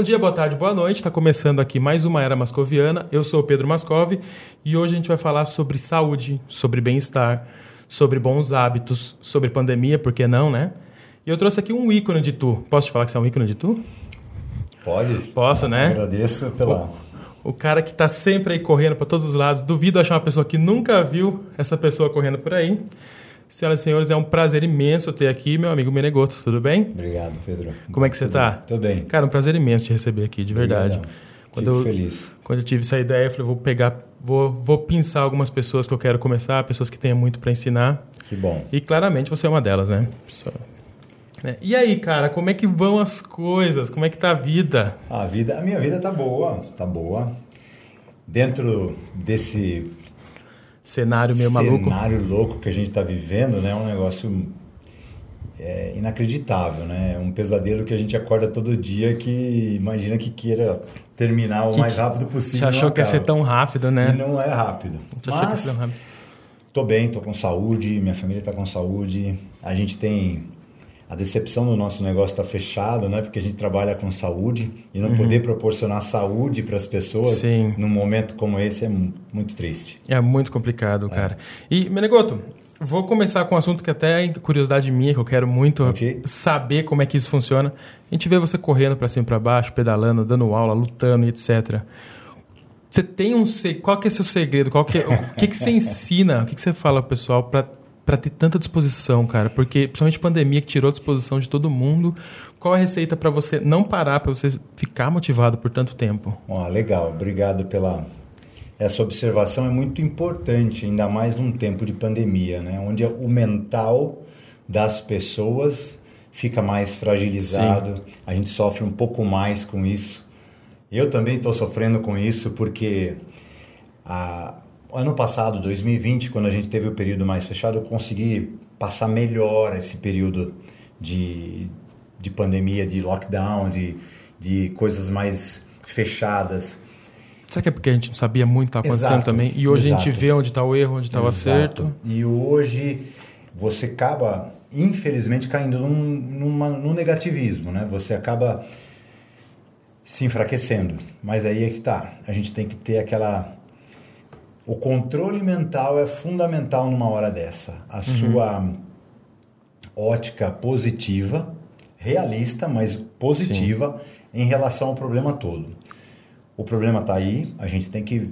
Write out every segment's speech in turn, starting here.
Bom dia, boa tarde, boa noite. Está começando aqui mais uma Era Mascoviana. Eu sou o Pedro Mascov e hoje a gente vai falar sobre saúde, sobre bem-estar, sobre bons hábitos, sobre pandemia, por que não, né? E eu trouxe aqui um ícone de tu. Posso te falar que você é um ícone de tu? Pode. Posso, né? Agradeço pela. O cara que está sempre aí correndo para todos os lados. Duvido achar uma pessoa que nunca viu essa pessoa correndo por aí. Senhoras e senhores, é um prazer imenso ter aqui meu amigo Menegoto. Tudo bem? Obrigado, Pedro. Como é que você está? Tudo bem. Cara, um prazer imenso te receber aqui, de verdade. Obrigadão. Quando Fico eu, feliz. Quando eu tive essa ideia, eu falei, vou pegar, vou, vou pensar algumas pessoas que eu quero começar, pessoas que tenham muito para ensinar. Que bom. E claramente você é uma delas, né? Só- né? E aí, cara, como é que vão as coisas? Como é que tá a vida? A vida, a minha vida tá boa, tá boa. Dentro desse Cenário meio maluco? cenário louco que a gente está vivendo, né? É um negócio é, inacreditável, né? É um pesadelo que a gente acorda todo dia que imagina que queira terminar o Que- mais rápido Você possível. achou não que ia ser tão rápido, né? E não é rápido. Você achou que ia Mas ser tão rápido? Tô bem, tô com saúde, minha família tá com saúde. A gente tem a decepção do nosso negócio tá fechado, né? Porque a gente trabalha com saúde e não poder proporcionar saúde para as pessoas Uhum. Sim. num momento como esse é mu- muito triste. É muito complicado, cara. E, Menegoto, vou começar com um assunto que até é curiosidade minha, que eu quero muito Ok. saber como é que isso funciona. A gente vê você correndo pra cima e pra baixo, pedalando, dando aula, lutando e etc. Você tem um... Qual que é o seu segredo? Qual que é- o que, que você ensina? O que, que você fala pessoal pra, pra ter tanta disposição, cara? Porque, principalmente pandemia que tirou a disposição de todo mundo, qual a receita pra você não parar, pra você ficar motivado por tanto tempo? Ó, legal, obrigado pela essa observação é muito importante, ainda mais num tempo de pandemia, né? Onde o mental das pessoas fica mais fragilizado, a gente sofre um pouco mais com isso. Eu também estou sofrendo com isso porque a, ano passado, 2020, quando a gente teve o período mais fechado, eu consegui passar melhor esse período de, de pandemia, de lockdown, de, de coisas mais fechadas. Será que é porque a gente não sabia muito o que estava acontecendo Exato, também? E hoje a gente exato. vê onde está o erro, onde está o Exato. acerto. E hoje você acaba, infelizmente, caindo num, numa, num negativismo, né? Você acaba se enfraquecendo. Mas aí é que tá. A gente tem que ter aquela. O controle mental é fundamental numa hora dessa. A sua ótica positiva, realista, mas positiva em relação ao problema todo. O problema está aí, a gente tem que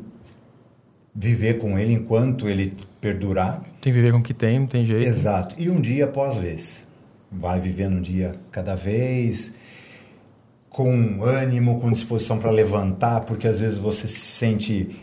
viver com ele enquanto ele perdurar. Tem que viver com o que tem, não tem jeito. Exato. E um dia após vez. Vai vivendo um dia cada vez, com ânimo, com disposição para levantar, porque às vezes você se sente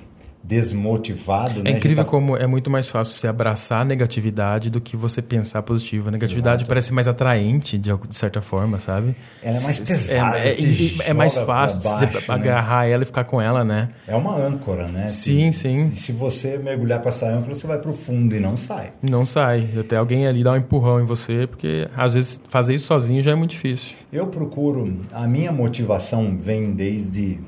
desmotivado. né? É gente incrível tá- como é muito mais fácil você abraçar a negatividade do que você pensar positivo. A negatividade Exato. parece mais atraente, de, de certa forma, sabe? Ela é mais pesada, É, é- é mais fácil baixo, você né? agarrar ela e ficar com ela, né? É uma âncora, né? Sim, Se- sim. Se você mergulhar com essa âncora, você vai pro fundo e não sai. Não sai. Até alguém ali dar um empurrão em você, porque às vezes fazer isso sozinho já é muito difícil. Eu procuro, a minha motivação vem desde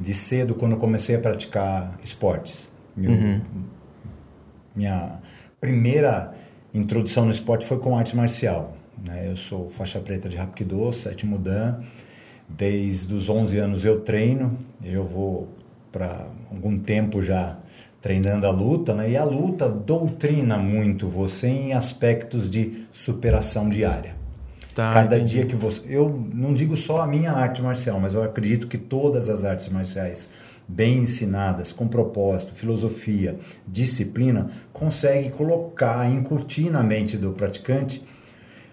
de cedo quando comecei a praticar esportes. Meu- Minha primeira introdução no esporte foi com arte marcial. né? Eu sou faixa preta de Hapkido, sétimo Dan. Desde os 11 anos eu treino. Eu vou para algum tempo já treinando a luta, né? E a luta doutrina muito você em aspectos de superação diária. Tá, Cada entendi. dia que você. Eu não digo só a minha arte marcial, mas eu acredito que todas as artes marciais bem ensinadas, com propósito, filosofia, disciplina, conseguem colocar, incutir na mente do praticante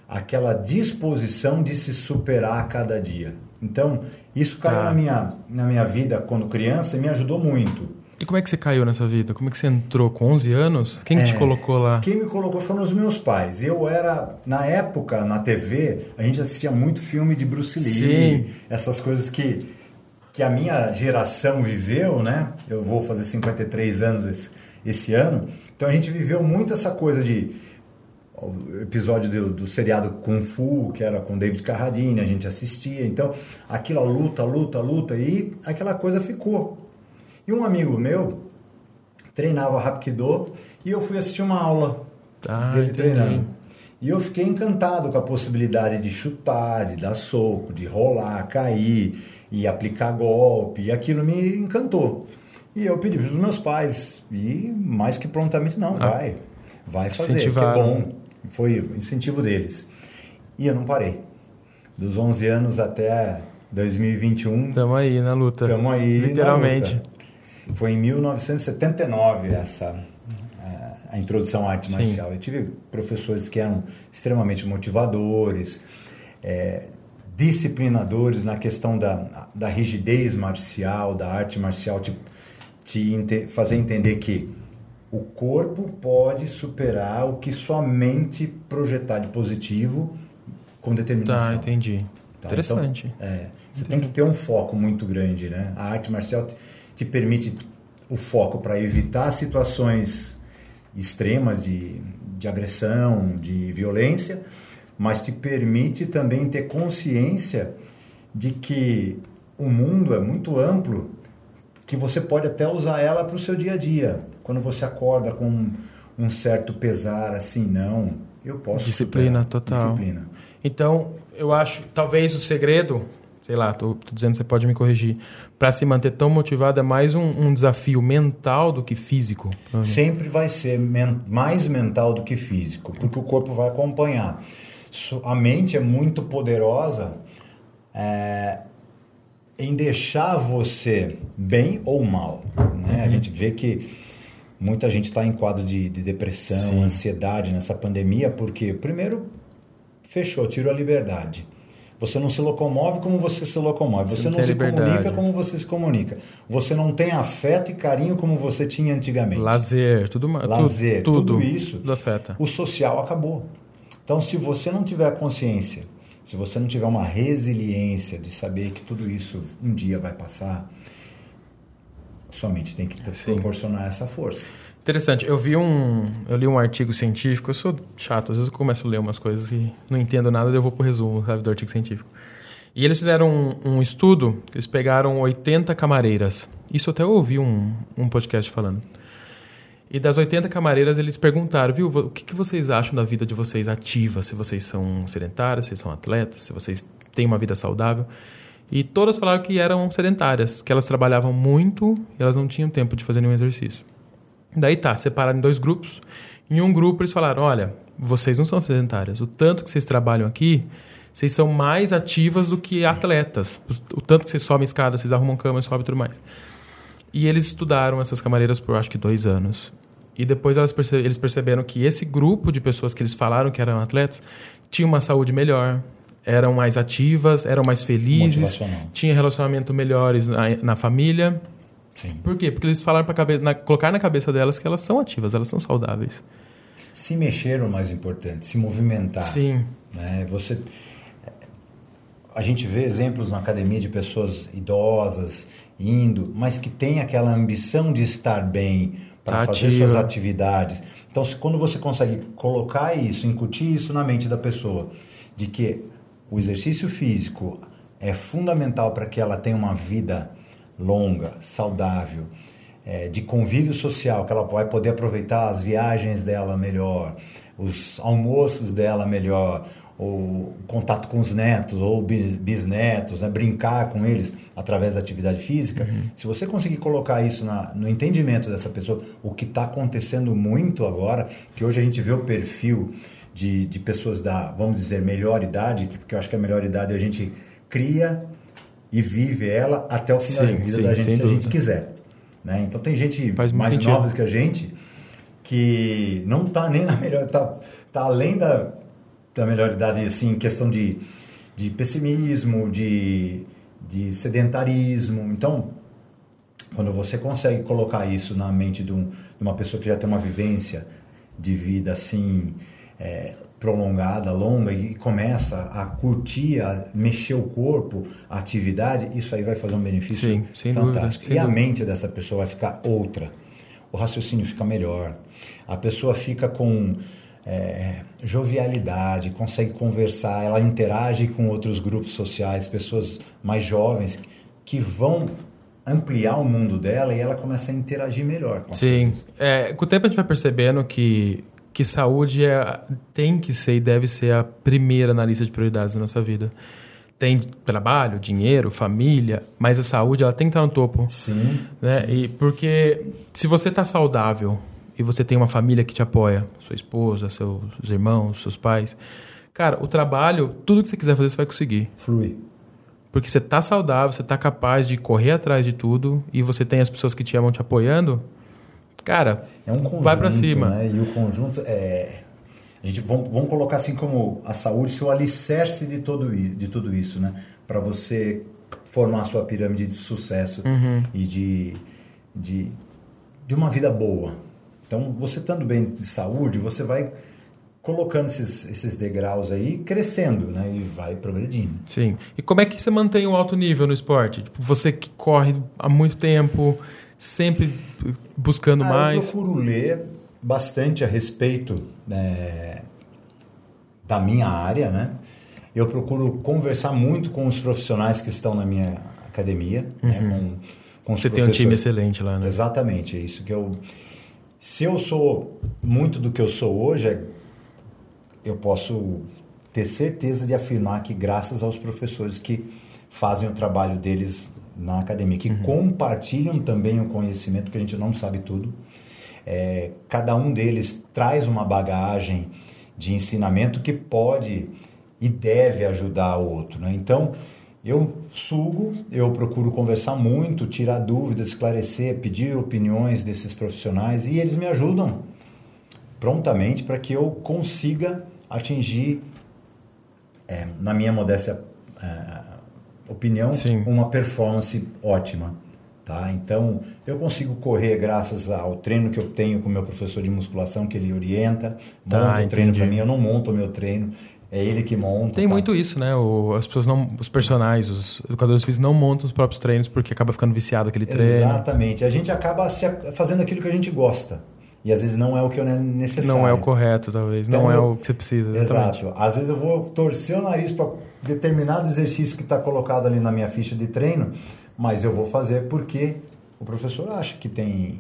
aquela disposição de se superar a cada dia. Então, isso caiu Tá. na, minha, na minha vida quando criança e me ajudou muito. E como é que você caiu nessa vida? Como é que você entrou? Com 11 anos? Quem que te É. colocou lá? Quem me colocou foram os meus pais. Eu era, na época, na TV, a gente assistia muito filme de Bruce Lee, Sim. essas coisas que, que a minha geração viveu, né? Eu vou fazer 53 anos esse, esse ano. Então a gente viveu muito essa coisa de o episódio do, do seriado Kung Fu, que era com David Carradine, a gente assistia. Então, aquilo, luta, luta, luta, e aquela coisa ficou. E um amigo meu treinava Hapkido e eu fui assistir uma aula Ah, dele entendi. treinando. E eu fiquei encantado com a possibilidade de chutar, de dar soco, de rolar, cair. e aplicar golpe, e aquilo me encantou. E eu pedi para os meus pais, e mais que prontamente, não, ah, vai, vai fazer, que é bom. Foi incentivo deles. E eu não parei. Dos 11 anos até 2021. Estamos aí na luta. Estamos aí. Literalmente. Foi em 1979 essa a introdução à arte Sim. marcial. Eu tive professores que eram extremamente motivadores, é, disciplinadores na questão da, da rigidez marcial, da arte marcial, te, te fazer entender que o corpo pode superar o que sua mente projetar de positivo com determinação. Tá, entendi. Tá? Interessante. Então, é, você entendi. tem que ter um foco muito grande, né? A arte marcial te, te permite o foco para evitar situações extremas de, de agressão, de violência, mas te permite também ter consciência de que o mundo é muito amplo, que você pode até usar ela para o seu dia a dia. Quando você acorda com um certo pesar, assim, não, eu posso. Disciplina superar. total. Disciplina. Então, eu acho, talvez o segredo sei lá, tô, tô dizendo, você pode me corrigir, para se manter tão motivado é mais um, um desafio mental do que físico? Sempre vai ser men mais mental do que físico, porque o corpo vai acompanhar. A mente é muito poderosa é, em deixar você bem ou mal. Né? Uhum. A gente vê que muita gente está em quadro de, de depressão, Sim. ansiedade nessa pandemia, porque, primeiro, fechou, tirou a liberdade. Você não se locomove como você se locomove. Você, você não, não se liberdade. comunica como você se comunica. Você não tem afeto e carinho como você tinha antigamente. Lazer, tudo Lazer, tudo, tudo isso. Tudo afeta. O social acabou. Então, se você não tiver consciência, se você não tiver uma resiliência de saber que tudo isso um dia vai passar, sua mente tem que Sim. proporcionar essa força. Interessante. Eu vi um. Eu li um artigo científico. Eu sou chato, às vezes eu começo a ler umas coisas e não entendo nada, eu vou pro resumo, sabe, do artigo científico. E eles fizeram um, um estudo, eles pegaram 80 camareiras. Isso até eu ouvi um, um podcast falando. E das 80 camareiras, eles perguntaram, viu, o que, que vocês acham da vida de vocês ativa? Se vocês são sedentárias, se são atletas, se vocês têm uma vida saudável. E todas falaram que eram sedentárias, que elas trabalhavam muito e elas não tinham tempo de fazer nenhum exercício. Daí tá, separaram em dois grupos. Em um grupo eles falaram: olha, vocês não são sedentárias. O tanto que vocês trabalham aqui, vocês são mais ativas do que atletas. O tanto que vocês sobem escada, vocês arrumam cama, sobem e tudo mais. E eles estudaram essas camareiras por acho que dois anos. E depois perce eles perceberam que esse grupo de pessoas que eles falaram que eram atletas tinha uma saúde melhor, eram mais ativas, eram mais felizes, tinha relacionamento melhores na, na família Sim. Por quê? Porque eles falaram para cabe... na... colocar na cabeça delas que elas são ativas, elas são saudáveis. Se mexer é o mais importante, se movimentar. Sim. Né? Você a gente vê exemplos na academia de pessoas idosas indo, mas que tem aquela ambição de estar bem para fazer suas atividades. Então, se, quando você consegue colocar isso, incutir isso na mente da pessoa, de que o exercício físico é fundamental para que ela tenha uma vida longa, saudável, é, de convívio social, que ela vai poder aproveitar as viagens dela melhor, os almoços dela melhor, o contato com os netos ou bisnetos, né? brincar com eles através da atividade física. Uhum. Se você conseguir colocar isso na, no entendimento dessa pessoa, o que está acontecendo muito agora, que hoje a gente vê o perfil de, de pessoas da, vamos dizer, melhor idade, porque eu acho que a melhor idade a gente cria e vive ela até o final sim, da vida sim, da gente, se dúvida. a gente quiser. Né? Então tem gente Faz mais nova que a gente que não está nem na melhor, está tá além da, da melhor idade, assim, em questão de, de pessimismo, de, de sedentarismo. Então, quando você consegue colocar isso na mente de, um, de uma pessoa que já tem uma vivência de vida assim é, prolongada, longa e começa a curtir, a mexer o corpo, a atividade, isso aí vai fazer um benefício Sim, sem fantástico. Dúvida, e a mente dessa pessoa vai ficar outra. O raciocínio fica melhor. A pessoa fica com é, jovialidade, consegue conversar, ela interage com outros grupos sociais, pessoas mais jovens que vão ampliar o mundo dela e ela começa a interagir melhor. Com Sim, é, com o tempo a gente vai percebendo que que saúde é, tem que ser e deve ser a primeira na lista de prioridades da nossa vida. tem trabalho, dinheiro, família, mas a saúde ela tem que estar no topo. Sim. Né? E porque se você está saudável e você tem uma família que te apoia, sua esposa, seus irmãos, seus pais, cara, o trabalho, tudo que você quiser fazer, você vai conseguir. Flui. Porque você está saudável, você está capaz de correr atrás de tudo e você tem as pessoas que te amam te apoiando, cara, é um conjunto, vai para cima. Né? E o conjunto é a gente vamos, vamos colocar assim como a saúde ser o alicerce de, todo, de tudo isso, né? Para você formar a sua pirâmide de sucesso uhum. e de, de, de uma vida boa. Então, você estando bem de saúde, você vai colocando esses, esses degraus aí, crescendo, né? E vai progredindo. Sim. E como é que você mantém o um alto nível no esporte? Tipo, você que corre há muito tempo, sempre buscando ah, mais. Eu procuro ler bastante a respeito é, da minha área, né? Eu procuro conversar muito com os profissionais que estão na minha academia, né? uhum. né? com, com Você tem um time excelente lá, né? Exatamente, é isso que eu... Se eu sou muito do que eu sou hoje, é, eu posso ter certeza de afirmar que graças aos professores que fazem o trabalho deles na academia, que uhum. compartilham também o conhecimento, porque a gente não sabe tudo, é, cada um deles traz uma bagagem de ensinamento que pode e deve ajudar o outro. Né? Então, eu sugo, eu procuro conversar muito, tirar dúvidas, esclarecer, pedir opiniões desses profissionais e eles me ajudam prontamente para que eu consiga atingir, é, na minha modéstia é, opinião, Sim. uma performance ótima. Tá? Então, eu consigo correr graças ao treino que eu tenho com o meu professor de musculação, que ele orienta, tá, monta o treino para mim, eu não monto o meu treino, é ele que monta. Tem tá? muito isso, né? O, as pessoas não, os personagens, os educadores físicos não montam os próprios treinos porque acaba ficando viciado aquele treino. Exatamente. A gente acaba se, fazendo aquilo que a gente gosta. E às vezes não é o que é necessário. Não é o correto, talvez. Então, não é o que você precisa. Exatamente. Exato. Às vezes eu vou torcer o nariz para determinado exercício que está colocado ali na minha ficha de treino, mas eu vou fazer porque o professor acha que tem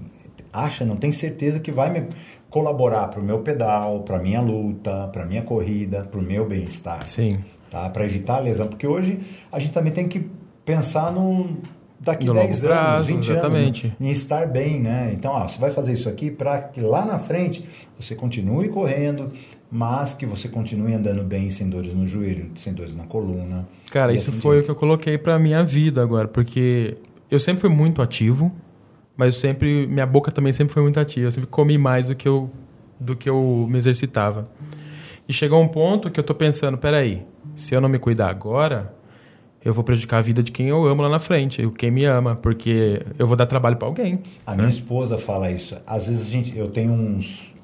acha, não tem certeza que vai me colaborar para o meu pedal, para minha luta, para minha corrida, para o meu bem-estar. Sim. Tá? Para evitar a lesão, porque hoje a gente também tem que pensar no daqui no 10 prazo, anos, 20 exatamente. anos, em estar bem, né? Então, ó, você vai fazer isso aqui para que lá na frente você continue correndo, mas que você continue andando bem sem dores no joelho, sem dores na coluna. Cara, isso assim foi o que eu coloquei para minha vida agora, porque eu sempre fui muito ativo, mas eu sempre minha boca também sempre foi muito ativa, eu sempre comi mais do que eu do que eu me exercitava. E chegou um ponto que eu tô pensando, peraí, se eu não me cuidar agora, eu vou prejudicar a vida de quem eu amo lá na frente, quem me ama, porque eu vou dar trabalho para alguém. A né? minha esposa fala isso. Às vezes a gente, eu tenho uns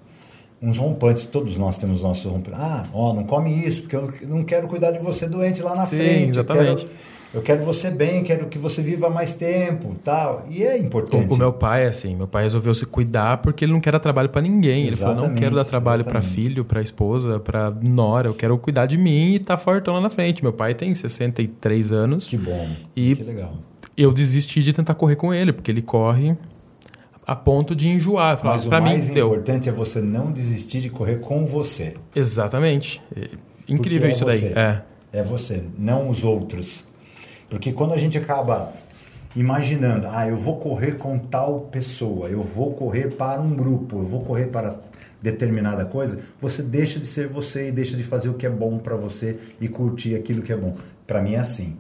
uns rompantes, todos nós temos nossos rompantes. Ah, ó, não come isso, porque eu não quero cuidar de você doente lá na Sim, frente. Exatamente. Eu quero, eu quero você bem, quero que você viva mais tempo, tal. E é importante. O, o meu pai, assim, meu pai resolveu se cuidar porque ele não quer dar trabalho para ninguém. Ele falou, não quero dar trabalho para filho, para esposa, para nora, eu quero cuidar de mim e tá fortão lá na frente. Meu pai tem 63 anos. Que bom. E que legal. Eu desisti de tentar correr com ele, porque ele corre a ponto de enjoar. Falar, Mas o mais mim, importante deu. é você não desistir de correr com você. Exatamente. É incrível é isso você. daí. É. é você, não os outros. Porque quando a gente acaba imaginando, ah, eu vou correr com tal pessoa, eu vou correr para um grupo, eu vou correr para determinada coisa, você deixa de ser você e deixa de fazer o que é bom para você e curtir aquilo que é bom. Para mim é assim.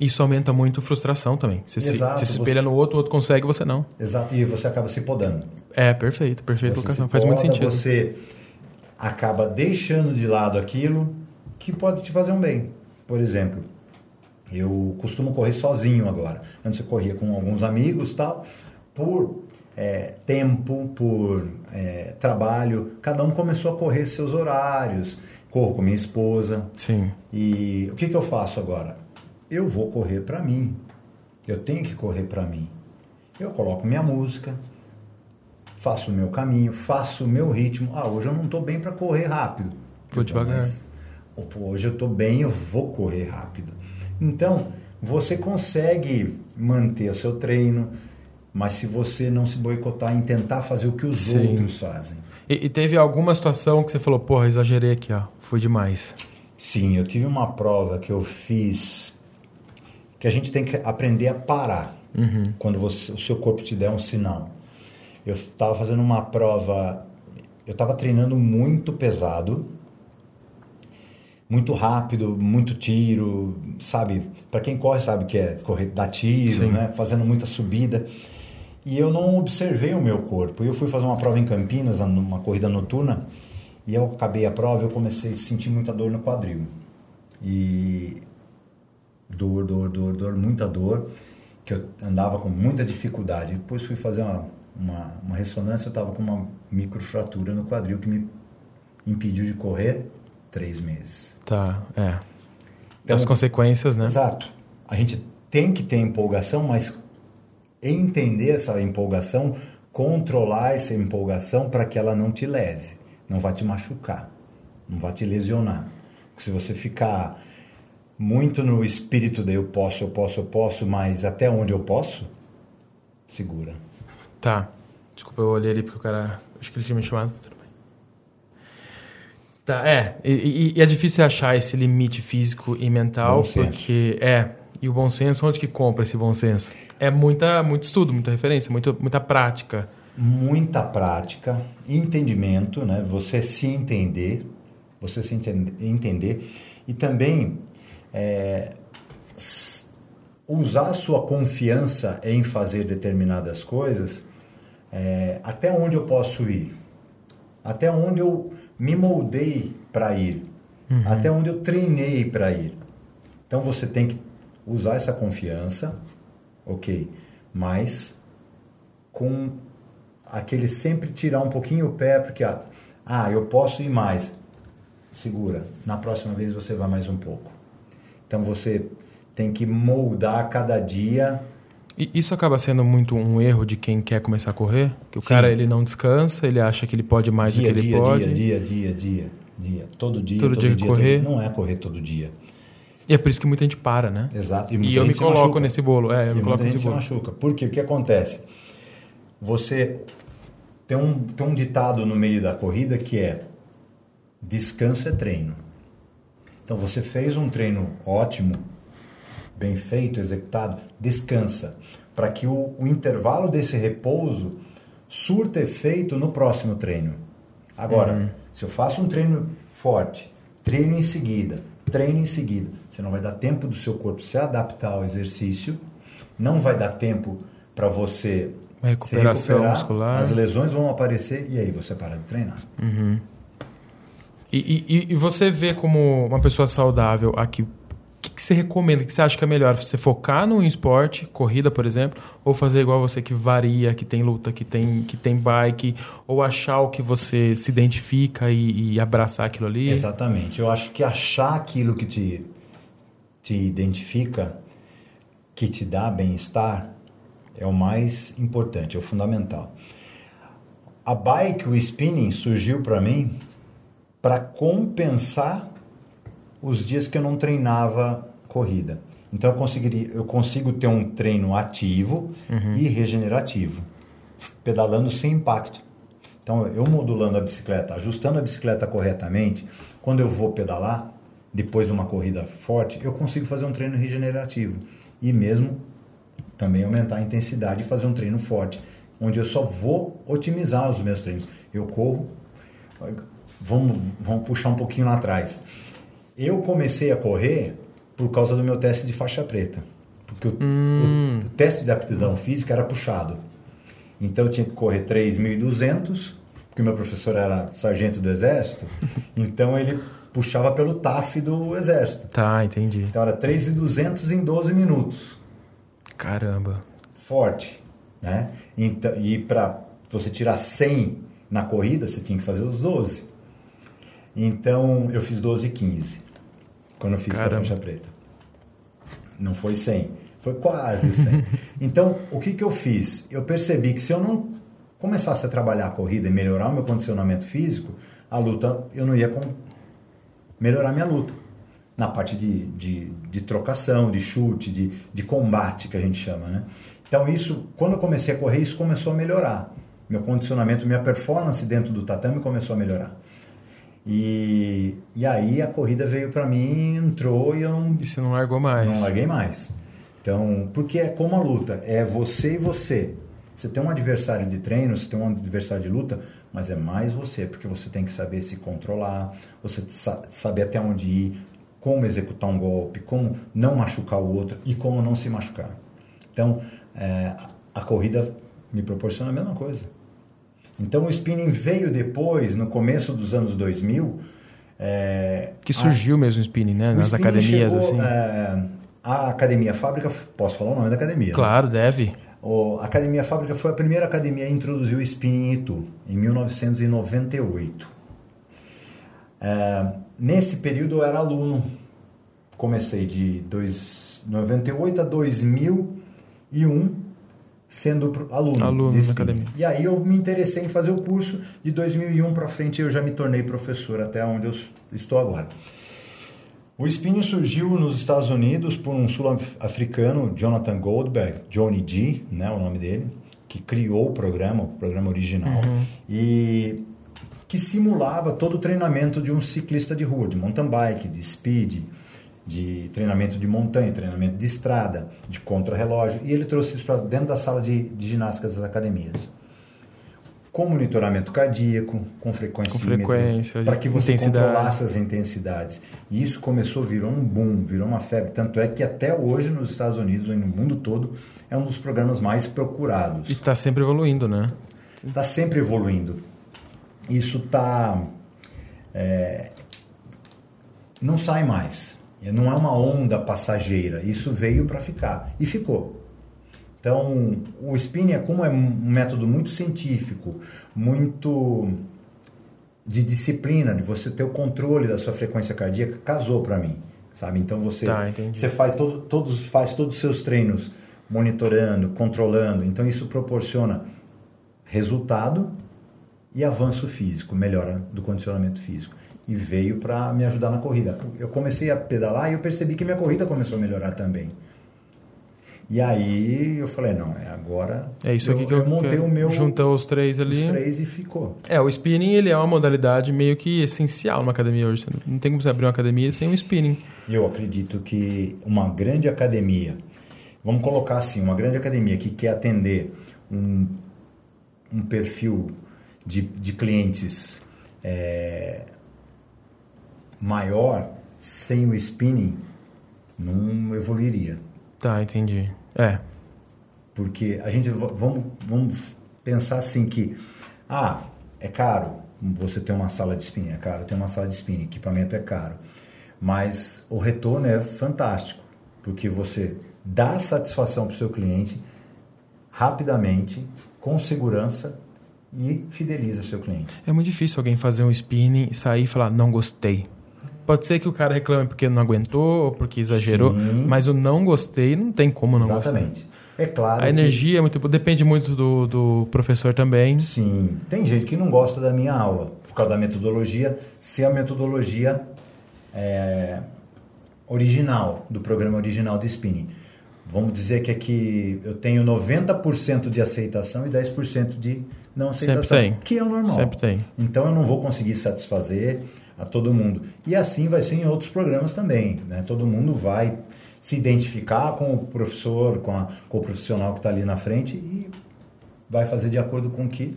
Isso aumenta muito a frustração também. Você Exato, se, você se espelha você... no outro, o outro consegue, você não. Exato, e você acaba se podando. É, perfeito, perfeito, Você Faz muito sentido. Você acaba deixando de lado aquilo que pode te fazer um bem. Por exemplo, eu costumo correr sozinho agora. Antes eu corria com alguns amigos tal. Por é, tempo, por é, trabalho, cada um começou a correr seus horários. Corro com minha esposa. Sim. E o que, que eu faço agora? Eu vou correr para mim. Eu tenho que correr para mim. Eu coloco minha música, faço o meu caminho, faço o meu ritmo. Ah, hoje eu não estou bem para correr rápido. Vou devagar. Mas, hoje eu estou bem, eu vou correr rápido. Então, você consegue manter o seu treino, mas se você não se boicotar em tentar fazer o que os Sim. outros fazem. E, e, teve alguma situação que você falou, porra, exagerei aqui, ó, foi demais. Sim, eu tive uma prova que eu fiz que a gente tem que aprender a parar Uhum. quando você, o seu corpo te der um sinal. Eu estava fazendo uma prova, eu estava treinando muito pesado, muito rápido, muito tiro, sabe? Para quem corre sabe que é correr, dar tiro, Sim. né? Fazendo muita subida. E eu não observei o meu corpo. Eu fui fazer uma prova em Campinas, numa corrida noturna, e eu acabei a prova, eu comecei a sentir muita dor no quadril. E dor, dor, dor, dor, muita dor, que eu andava com muita dificuldade. Depois fui fazer uma, uma, uma ressonância, eu estava com uma microfratura no quadril que me impediu de correr três meses. Tá, é. Então- As consequências, né? Exato. A gente tem que ter empolgação, mas entender essa empolgação, controlar essa empolgação para que ela não te lese, não vai te machucar, não vai te lesionar. Porque se você ficar muito no espírito de eu posso, eu posso, eu posso, mas até onde eu posso, segura. Tá. Desculpa, eu olhei ali porque o cara. Acho que ele tinha me chamado. Tá, é. E, e- é difícil achar esse limite físico e mental, Bom senso. porque. É. E o bom senso, onde que compra esse bom senso? É muita, muito estudo, muita referência, muito, muita prática. muita prática, entendimento, né? Você se entender, você se enten- entender e também é, usar a sua confiança em fazer determinadas coisas. é, até onde eu posso ir? Até onde eu me moldei para ir? Até onde eu treinei para ir? Então você tem que usar essa confiança, ok? Mas com aquele sempre tirar um pouquinho o pé, porque ah, ah, eu posso ir mais. Segura, na próxima vez você vai mais um pouco. Então você tem que moldar cada dia. E isso acaba sendo muito um erro de quem quer começar a correr? Que o Sim. cara ele não descansa, ele acha que ele pode mais dia, do que ele dia, pode. dia, dia, dia, dia, dia. Todo dia, Todo todo, dia dia. correr. todo- Não é correr todo dia. E é por isso que muita gente para, né? Exato. E, muita eu me coloco machuca. nesse bolo. É, eu E me coloco nesse se bolo. machuca. Porque o que acontece? Você tem um, tem um ditado no meio da corrida que é descanso é treino. Então você fez um treino ótimo, bem feito, executado, descansa. Para que o, o intervalo desse repouso surta efeito no próximo treino. Agora, Uhum. se eu faço um treino forte, treino em seguida, treino em seguida, você não vai dar tempo do seu corpo se adaptar ao exercício, não vai dar tempo para você recuperação recuperar, muscular. as lesões vão aparecer e aí você para de treinar. E, e- e você vê como uma pessoa saudável aqui, que, que você recomenda? O que você acha que é melhor? Você focar no esporte, corrida, por exemplo, ou fazer igual você que varia, que tem luta, que tem, que tem bike, ou achar o que você se identifica e, e abraçar aquilo ali? Exatamente. Eu acho que achar aquilo que te, te identifica, que te dá bem-estar, é o mais importante, é o fundamental. A bike, o spinning, surgiu para mim para compensar os dias que eu não treinava corrida. Então eu, conseguiria, eu consigo ter um treino ativo e regenerativo, pedalando sem impacto. Então eu modulando a bicicleta, ajustando a bicicleta corretamente, quando eu vou pedalar, depois de uma corrida forte, eu consigo fazer um treino regenerativo e mesmo também aumentar a intensidade e fazer um treino forte, onde eu só vou otimizar os meus treinos. Eu corro, vamos, vamos puxar um pouquinho lá atrás. Eu comecei a correr por causa do meu teste de faixa preta, porque o, Hum. o, o teste de aptidão física era puxado. Então eu tinha que correr 3.200, porque meu professor era sargento do exército, então ele puxava pelo TAF do exército. Tá, entendi. Então era 3.200 em 12 minutos. Caramba. Forte, né? Então, e para você tirar 100 na corrida, você tinha que fazer os 12. Então eu fiz 12 e 15 quando eu fiz para faixa preta. Não foi 100, foi quase 100. então, o que, que eu fiz? Eu percebi que se eu não começasse a trabalhar a corrida e melhorar o meu condicionamento físico, a luta eu não ia com- melhorar minha luta. Na parte de, de, de trocação, de chute, de, de combate, que a gente chama, né? Então, isso, quando eu comecei a correr, isso começou a melhorar. Meu condicionamento, minha performance dentro do tatame começou a melhorar. E, e aí a corrida veio para mim, entrou e eu não. E você não largou mais? Não larguei mais. Então, porque é como a luta, é você e você. Você tem um adversário de treino, você tem um adversário de luta, mas é mais você, porque você tem que saber se controlar, você saber até onde ir, como executar um golpe, como não machucar o outro e como não se machucar. Então, é, a corrida me proporciona a mesma coisa. Então, o spinning veio depois, no começo dos anos 2000. É, que surgiu a, mesmo o spinning, né? Nas spinning academias, chegou, assim. É, a Academia Fábrica, posso falar o nome da academia? Né? Claro, né? deve. O, a Academia Fábrica foi a primeira academia a introduzir o spinning em Itu, em 1998. É, nesse período eu era aluno. Comecei de dois, 98 a 2001 sendo aluno, aluno de academia. E aí eu me interessei em fazer o curso. De 2001 para frente eu já me tornei professor até onde eu estou agora. O spinning surgiu nos Estados Unidos por um sul-africano, Jonathan Goldberg, Johnny G, né, o nome dele, que criou o programa, o programa original, uhum. e que simulava todo o treinamento de um ciclista de rua, de mountain bike, de speed, de treinamento de montanha, treinamento de estrada, de contrarrelógio, e ele trouxe isso para dentro da sala de, de ginástica das academias com monitoramento cardíaco, com frequência, com frequência para que você controlasse as intensidades. E isso começou, virou um boom, virou uma febre. Tanto é que até hoje nos Estados Unidos e no mundo todo é um dos programas mais procurados. E está sempre evoluindo, né? Está sempre evoluindo. Isso está... É, não sai mais. Não é uma onda passageira. Isso veio para ficar. E ficou. Então, o spinning, é como é um método muito científico, muito de disciplina, de você ter o controle da sua frequência cardíaca, casou para mim, sabe? Então você tá, você faz todo, todos faz todos os seus treinos monitorando, controlando. Então isso proporciona resultado e avanço físico, melhora do condicionamento físico. E veio para me ajudar na corrida. Eu comecei a pedalar e eu percebi que minha corrida começou a melhorar também. E aí eu falei, não, é agora. É isso aqui eu, que eu, eu montei que o meu. Juntou os três ali. Os três e ficou. É, o spinning ele é uma modalidade meio que essencial numa academia hoje. Não tem como você abrir uma academia sem um spinning. Eu acredito que uma grande academia, vamos colocar assim, uma grande academia que quer atender um, um perfil de, de clientes é, maior, sem o spinning, não evoluiria. Tá, entendi. É. Porque a gente vamos, vamos pensar assim que ah, é caro você ter uma sala de spinning, é caro ter uma sala de spinning, equipamento é caro. Mas o retorno é fantástico, porque você dá satisfação para o seu cliente rapidamente, com segurança e fideliza seu cliente. É muito difícil alguém fazer um spinning, sair e falar não gostei. Pode ser que o cara reclame porque não aguentou ou porque exagerou, Sim. mas o não gostei não tem como não Exatamente. gostar. É claro. A energia é muito. Depende muito do, do professor também. Sim. Tem gente que não gosta da minha aula por causa da metodologia, se a metodologia é original, do programa original de spinning. Vamos dizer que aqui eu tenho 90% de aceitação e 10% de não aceitação. Sempre tem. Que é o normal. Sempre tem. Então eu não vou conseguir satisfazer a todo mundo. E assim vai ser em outros programas também. Né? Todo mundo vai se identificar com o professor, com, a, com o profissional que está ali na frente e vai fazer de acordo com o que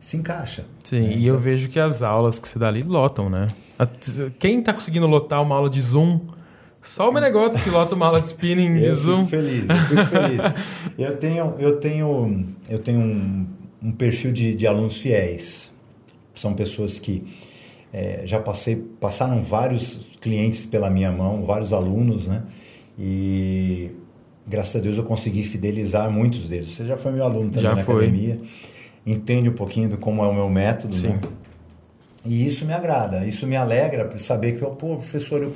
se encaixa. Sim, né? e então... eu vejo que as aulas que você dá ali lotam, né? Quem está conseguindo lotar uma aula de Zoom? Só o Menegoto que lota uma aula de spinning de eu Zoom. Fico feliz, eu fico feliz. eu tenho, eu tenho, eu tenho um, um perfil de, de alunos fiéis. São pessoas que é, já passei, passaram vários clientes pela minha mão, vários alunos, né? E graças a Deus eu consegui fidelizar muitos deles. Você já foi meu aluno também já na foi. academia, entende um pouquinho de como é o meu método, Sim. né? E isso me agrada, isso me alegra por saber que, pô, professor, eu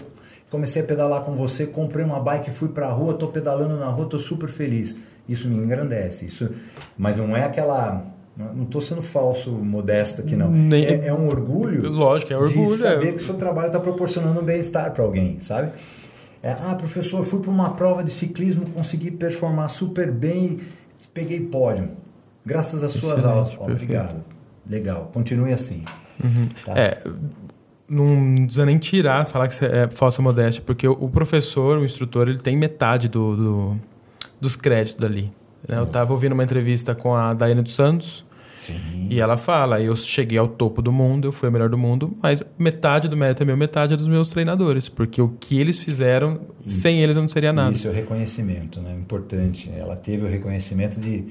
comecei a pedalar com você, comprei uma bike, fui para a rua, estou pedalando na rua, estou super feliz. Isso me engrandece, isso, mas não é aquela não estou sendo falso, modesto aqui, não. Nem... É, é, um orgulho. Lógico, é orgulho. De saber é... que o seu trabalho está proporcionando um bem-estar para alguém, sabe? É, ah, professor, fui para uma prova de ciclismo, consegui performar super bem e peguei pódio. Graças às suas aulas. Obrigado. Legal, continue assim. Uhum. Tá? É, não precisa nem tirar, falar que é falsa modéstia, porque o professor, o instrutor, ele tem metade do, do dos créditos dali. Né? Eu estava ouvindo uma entrevista com a Daiane dos Santos, Sim. e ela fala: eu cheguei ao topo do mundo, eu fui o melhor do mundo, mas metade do mérito é meu, metade é dos meus treinadores, porque o que eles fizeram, e, sem eles eu não seria nada. Isso é o reconhecimento, né? Importante. Ela teve o reconhecimento de,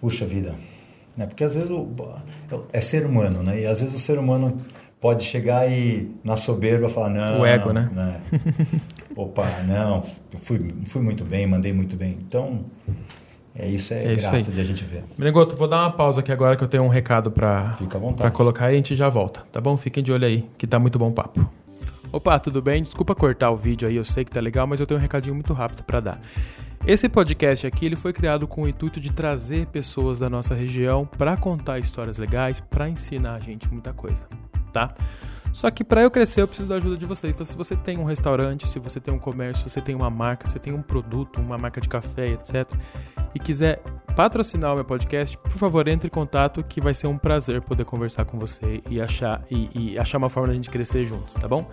puxa vida, né? Porque às vezes o, é ser humano, né? E às vezes o ser humano pode chegar e na soberba falar não. O ego, né? né? Opa, não, fui, fui muito bem, mandei muito bem. Então, é isso, é, é grato isso de a gente ver. Menegoto, vou dar uma pausa aqui agora que eu tenho um recado para colocar e a gente já volta, tá bom? Fiquem de olho aí, que tá muito bom o papo. Opa, tudo bem? Desculpa cortar o vídeo aí, eu sei que tá legal, mas eu tenho um recadinho muito rápido para dar. Esse podcast aqui ele foi criado com o intuito de trazer pessoas da nossa região para contar histórias legais, para ensinar a gente muita coisa, tá? Só que para eu crescer eu preciso da ajuda de vocês. Então se você tem um restaurante, se você tem um comércio, se você tem uma marca, se você tem um produto, uma marca de café, etc, e quiser patrocinar o meu podcast, por favor, entre em contato que vai ser um prazer poder conversar com você e achar, e, e achar uma forma de a gente crescer juntos, tá bom?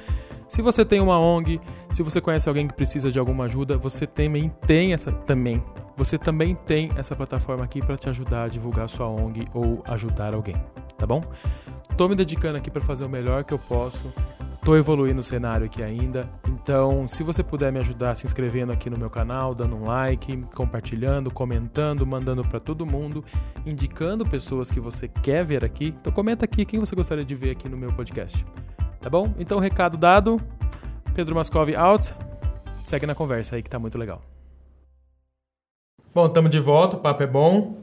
Se você tem uma ONG, se você conhece alguém que precisa de alguma ajuda, você também tem essa também. Você também tem essa plataforma aqui para te ajudar a divulgar sua ONG ou ajudar alguém, tá bom? Tô me dedicando aqui para fazer o melhor que eu posso Tô evoluindo o cenário aqui ainda, então se você puder me ajudar se inscrevendo aqui no meu canal, dando um like, compartilhando, comentando, mandando para todo mundo, indicando pessoas que você quer ver aqui, então comenta aqui quem você gostaria de ver aqui no meu podcast. Tá bom? Então recado dado, Pedro Mascov out, segue na conversa aí que tá muito legal. Bom, estamos de volta, o papo é bom.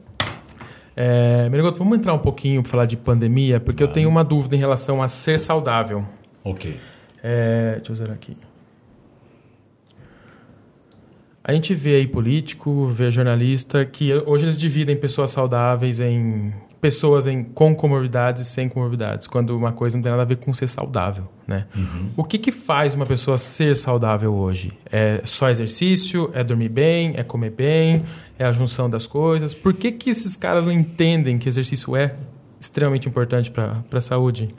É, vamos entrar um pouquinho para falar de pandemia, porque eu tenho uma dúvida em relação a ser saudável. Ok. É, deixa eu zerar aqui. A gente vê aí político, vê jornalista, que hoje eles dividem pessoas saudáveis em pessoas em, com comorbidades e sem comorbidades, quando uma coisa não tem nada a ver com ser saudável, né? Uhum. O que, que faz uma pessoa ser saudável hoje? É só exercício? É dormir bem? É comer bem? É a junção das coisas? Por que, que esses caras não entendem que exercício é extremamente importante para a saúde?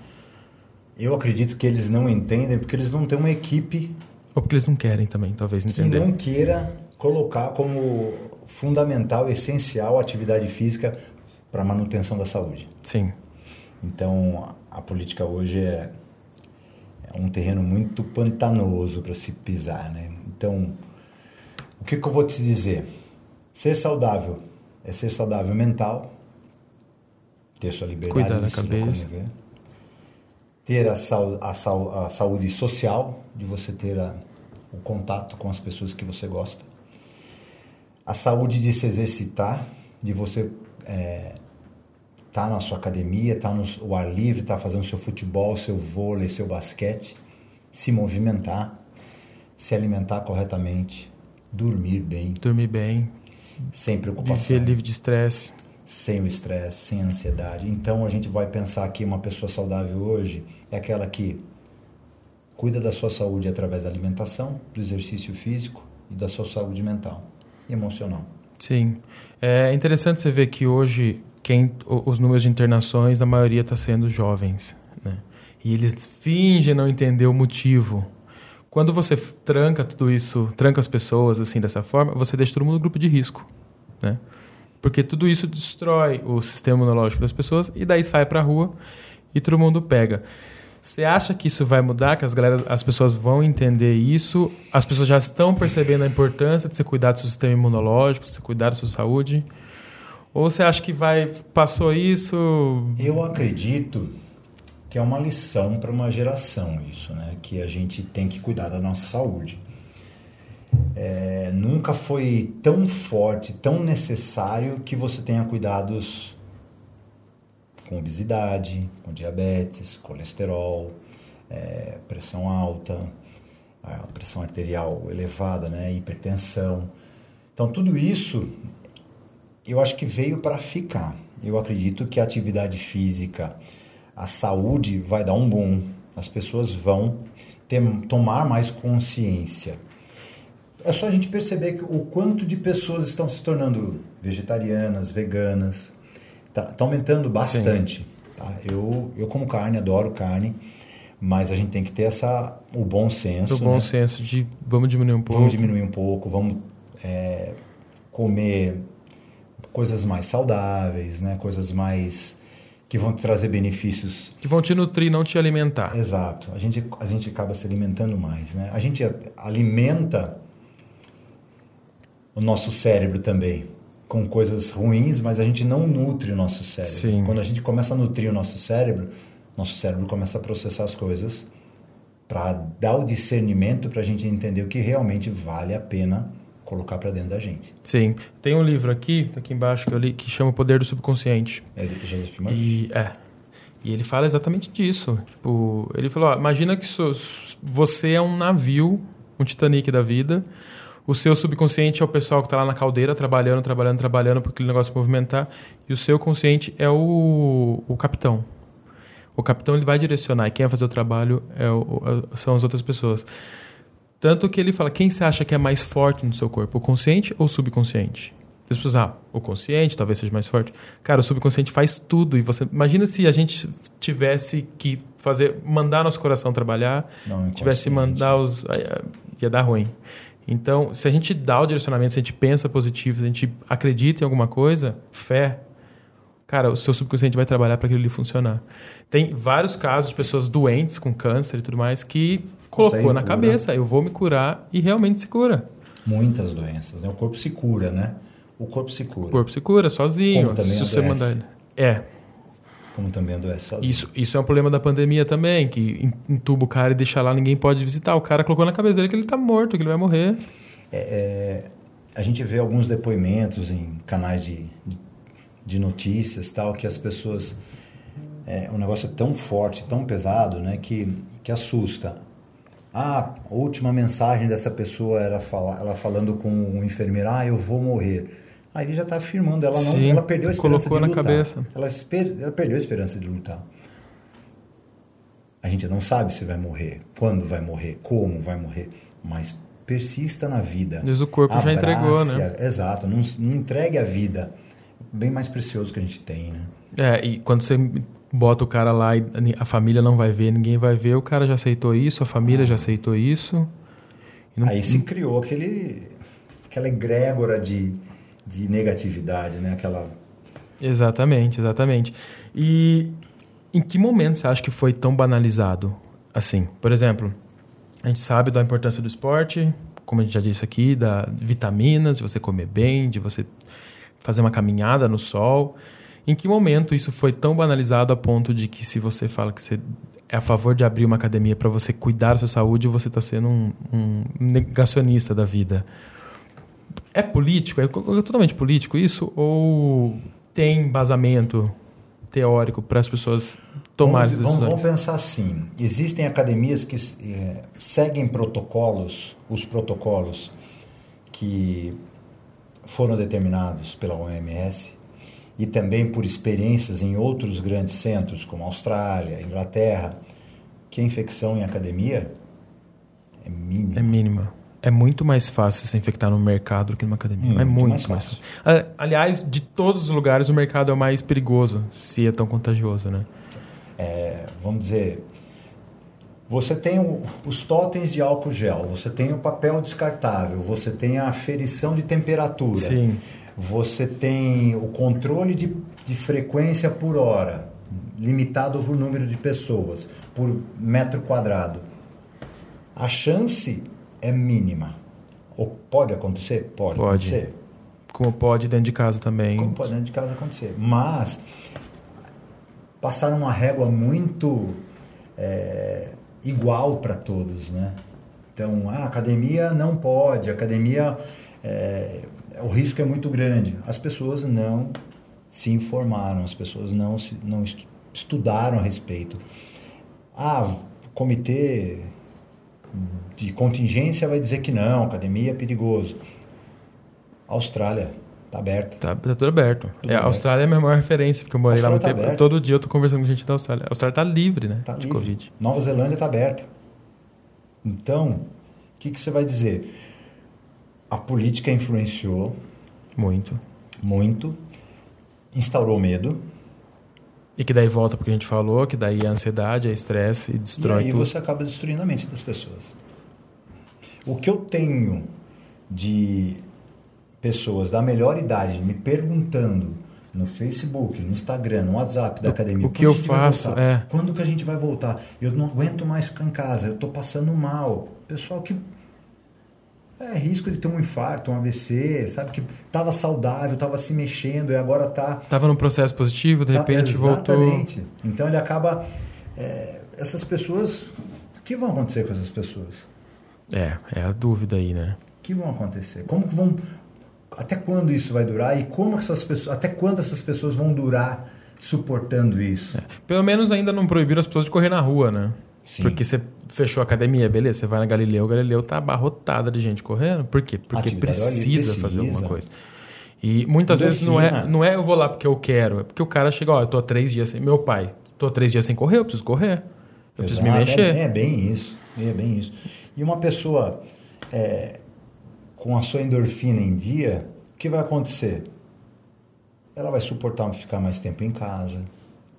Eu acredito que eles não entendem porque eles não têm uma equipe. Ou porque eles não querem também, talvez entender. Que não queira colocar como fundamental, essencial a atividade física para a manutenção da saúde. Sim. Então, a política hoje é, é um terreno muito pantanoso para se pisar, né? Então, o que, que eu vou te dizer? Ser saudável é ser saudável mental, ter sua liberdade Cuidar da cabeça. Locomover, ter a, sal, a, sal, a saúde social, de você ter a, o contato com as pessoas que você gosta, a saúde de se exercitar, de você é, tá na sua academia, tá no o ar livre, tá fazendo seu futebol, seu vôlei, seu basquete, se movimentar, se alimentar corretamente, dormir bem, dormir bem, sem preocupação, ser livre de estresse, sem o estresse, sem a ansiedade. Então a gente vai pensar que uma pessoa saudável hoje é aquela que cuida da sua saúde através da alimentação, do exercício físico e da sua saúde mental e emocional. Sim. É interessante você ver que hoje quem, os números de internações, a maioria está sendo jovens. Né? E eles fingem não entender o motivo. Quando você tranca tudo isso, tranca as pessoas assim dessa forma, você deixa todo mundo no grupo de risco. Né? Porque tudo isso destrói o sistema imunológico das pessoas e daí sai para a rua e todo mundo pega. Você acha que isso vai mudar, que as, galera, as pessoas vão entender isso? As pessoas já estão percebendo a importância de você cuidar do seu sistema imunológico, de você cuidar da sua saúde? Ou você acha que vai passou isso? Eu acredito que é uma lição para uma geração isso, né? Que a gente tem que cuidar da nossa saúde. É, nunca foi tão forte, tão necessário que você tenha cuidados com obesidade, com diabetes, colesterol, é, pressão alta, pressão arterial elevada, né, hipertensão. Então, tudo isso eu acho que veio para ficar. Eu acredito que a atividade física, a saúde vai dar um boom, as pessoas vão ter, tomar mais consciência. É só a gente perceber o quanto de pessoas estão se tornando vegetarianas, veganas, Tá, tá aumentando bastante. Tá? Eu, eu como carne, adoro carne, Mas a gente tem que ter essa, o bom senso. O bom né? senso de vamos diminuir um pouco. Vamos diminuir um pouco, vamos é, comer coisas mais saudáveis, né? coisas mais que vão trazer benefícios. Que vão te nutrir, não te alimentar. Exato. A gente, a gente acaba se alimentando mais. Né? A gente alimenta o nosso cérebro também com coisas ruins, mas a gente não nutre o nosso cérebro. Sim. Quando a gente começa a nutrir o nosso cérebro, nosso cérebro começa a processar as coisas para dar o discernimento para a gente entender o que realmente vale a pena colocar para dentro da gente. Sim. Tem um livro aqui, aqui embaixo, que eu li, que chama O Poder do Subconsciente. É de Joseph Murphy? E, é. E ele fala exatamente disso. Tipo, ele falou, ó, imagina que so, você é um navio, um Titanic da vida, o seu subconsciente é o pessoal que está lá na caldeira, trabalhando, trabalhando, trabalhando para aquele negócio movimentar. E o seu consciente é o, o capitão. O capitão ele vai direcionar e quem vai fazer o trabalho é o, são as outras pessoas. Tanto que ele fala, quem você acha que é mais forte no seu corpo, o consciente ou o subconsciente? As pessoas, ah, o consciente talvez seja mais forte. Cara, o subconsciente faz tudo e você imagina se a gente tivesse que fazer, mandar nosso coração trabalhar, Não, tivesse que mandar os, ia dar ruim. Então, se a gente dá o direcionamento, se a gente pensa positivo, se a gente acredita em alguma coisa, fé, cara, o seu subconsciente vai trabalhar para aquilo ali funcionar. Tem vários casos de pessoas doentes com câncer e tudo mais que colocou na cura. cabeça, eu vou me curar e realmente se cura. Muitas doenças, né? O corpo se cura, né? O corpo se cura. O corpo se cura sozinho. Como também se você mandar É. Como também adoece sozinho. Isso, isso é um problema da pandemia também, que entuba o cara e deixa lá, ninguém pode visitar. O cara colocou na cabeça dele que ele está morto, que ele vai morrer. É, é, a gente vê alguns depoimentos em canais de, de notícias tal, que as pessoas... É, um negócio é tão forte, tão pesado, né, que, que assusta. Ah, a última mensagem dessa pessoa era falar, ela falando com um enfermeiro, ah, eu vou morrer. Aí ele já está afirmando, ela não, Sim, ela perdeu a esperança colocou de na lutar. cabeça. Ela, ela perdeu a esperança de lutar. A gente não sabe se vai morrer, quando vai morrer, como vai morrer, mas persista na vida. Mas o corpo já entregou, né? Exato, não, não entregue a vida. Bem mais precioso que a gente tem, né? É, e quando você bota o cara lá e a família não vai ver, ninguém vai ver, o cara já aceitou isso, a família já aceitou isso. Não... Aí se criou aquele, aquela egrégora de, de negatividade, né? Aquela... Exatamente, exatamente. E em que momento você acha que foi tão banalizado assim? Por exemplo, a gente sabe da importância do esporte, como a gente já disse aqui, da vitaminas, de você comer bem, de você fazer uma caminhada no sol. Em que momento isso foi tão banalizado a ponto de que se você fala que você é a favor de abrir uma academia para você cuidar da sua saúde, você está sendo um, um, negacionista da vida? É político? É totalmente político isso? Ou tem embasamento teórico para as pessoas tomarem vamos, decisões? Vamos, pensar assim. Existem academias que é, seguem protocolos, os protocolos que foram determinados pela OMS e também por experiências em outros grandes centros, como Austrália, Inglaterra, que a infecção em academia é mínima. É mínima. É muito mais fácil se infectar no mercado do que numa academia. Muito é muito mais fácil. mais fácil. Aliás, de todos os lugares, o mercado é o mais perigoso, se é tão contagioso, né? É, vamos dizer, você tem o, os totens de álcool gel, você tem o papel descartável, você tem a aferição de temperatura. Sim você tem o controle de, de frequência por hora, limitado por número de pessoas, por metro quadrado. A chance é mínima. Ou pode acontecer? Pode, pode. acontecer. Como pode dentro de casa também. Como pode dentro de casa acontecer. Mas passaram uma régua muito é, igual para todos, né? Então, a academia não pode, a academia é, o risco é muito grande. As pessoas não se informaram, as pessoas não, se, não estudaram a respeito. Ah, comitê de contingência vai dizer que não, academia é perigoso. A Austrália está aberta. Tá, tá tudo aberto. Tudo é, a Austrália é a minha maior referência, porque eu morei lá no tá tempo. Todo dia eu estou conversando com gente da Austrália. A Austrália está livre, né? Tá de livre. Covid. Nova Zelândia está aberta. Então, o que, que você vai dizer? a política influenciou muito, muito, instaurou medo. E que daí volta porque a gente falou, que daí é ansiedade, é estresse e destrói e aí tudo. você acaba destruindo a mente das pessoas. O que eu tenho de pessoas da melhor idade me perguntando no Facebook, no Instagram, no WhatsApp da academia. O que eu faço é. Quando que a gente vai voltar? Eu não aguento mais ficar em casa, eu estou passando mal. Pessoal que é risco de ter um infarto, um AVC, sabe? Que estava saudável, estava se mexendo e agora está. Estava num processo positivo, de tá, repente exatamente. voltou. Então ele acaba. É, essas pessoas. O que vão acontecer com essas pessoas? É, é a dúvida aí, né? O que vão acontecer? Como que vão. Até quando isso vai durar e como essas pessoas. Até quando essas pessoas vão durar suportando isso? É. Pelo menos ainda não proibiram as pessoas de correr na rua, né? Sim. Porque você fechou a academia, beleza, você vai na Galileu, Galileu tá abarrotada de gente correndo. Por quê? Porque precisa, precisa. fazer alguma coisa. E muitas vezes não é, não é eu vou lá porque eu quero, é porque o cara chega, ó, eu tô há três dias sem. Meu pai, tô há três dias sem correr, eu preciso correr. Eu preciso me Exato, mexer. É, é bem isso. É bem isso. E uma pessoa é, com a sua endorfina em dia, o que vai acontecer? Ela vai suportar ficar mais tempo em casa,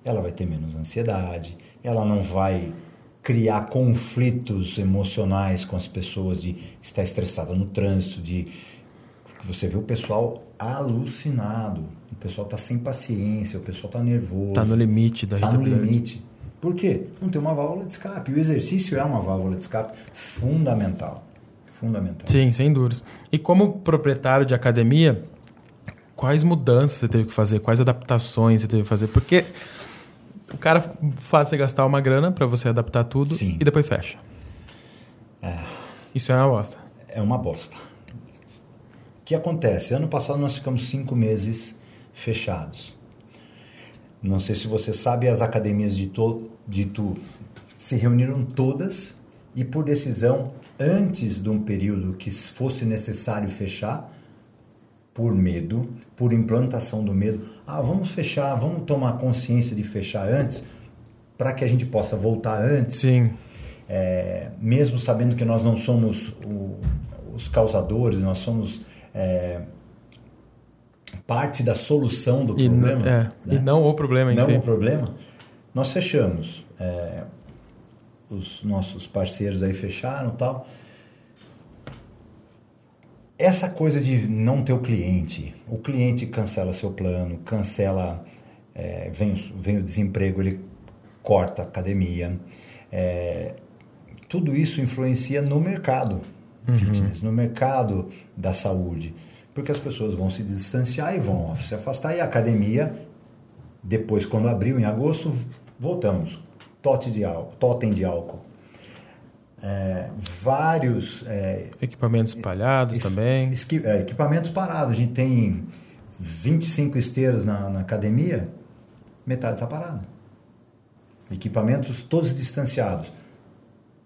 ela vai ter menos ansiedade, ela não vai criar conflitos emocionais com as pessoas de estar estressada no trânsito, de você vê o pessoal alucinado, o pessoal está sem paciência, o pessoal está nervoso, Tá no limite da está no limite. Por quê? Não tem uma válvula de escape. O exercício é uma válvula de escape fundamental. Fundamental. Sim, sem dúvidas. E como proprietário de academia, quais mudanças você teve que fazer? Quais adaptações você teve que fazer? Porque o cara faz você gastar uma grana para você adaptar tudo Sim. e depois fecha. Isso é uma bosta. É uma bosta. O que acontece? Ano passado nós ficamos cinco meses fechados. Não sei se você sabe, as academias de, to, de Tu se reuniram todas e por decisão, antes de um período que fosse necessário fechar, por medo, por implantação do medo, ah, vamos fechar, vamos tomar consciência de fechar antes, para que a gente possa voltar antes, Sim. é, mesmo sabendo que nós não somos o- os causadores, nós somos é, parte da solução do E, n- problema. é, né? e não o problema em não si. o problema, nós fechamos. É, os nossos parceiros aí fecharam e tal. Essa coisa de não ter o cliente, o cliente cancela seu plano, cancela, é, vem, o- vem o desemprego, ele corta a academia. É, tudo isso influencia no mercado fitness, no mercado da saúde, porque as pessoas vão se distanciar e vão se afastar e a academia depois, quando abriu em agosto, voltamos. Tote de álcool, totem de álcool. É, vários é, Equipamentos espalhados es- também. esqui- é, equipamentos parados. A gente tem 25 esteiras na, na academia, metade está parada. Equipamentos todos distanciados.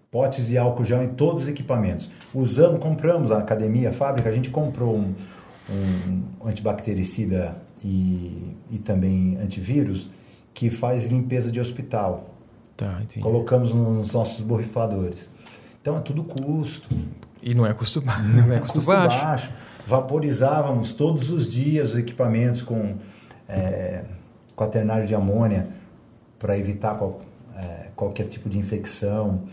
Potes de álcool gel em todos os equipamentos. Usamos, compramos a academia, a fábrica, a gente comprou um, um antibactericida e, e também antivírus que faz limpeza de hospital. Tá. Colocamos nos nossos borrifadores. Então é tudo custo. E não é custo, ba- não é custo, baixo. Vaporizávamos todos os dias os equipamentos com é, quaternário de amônia para evitar qual- é, qualquer tipo de infecção.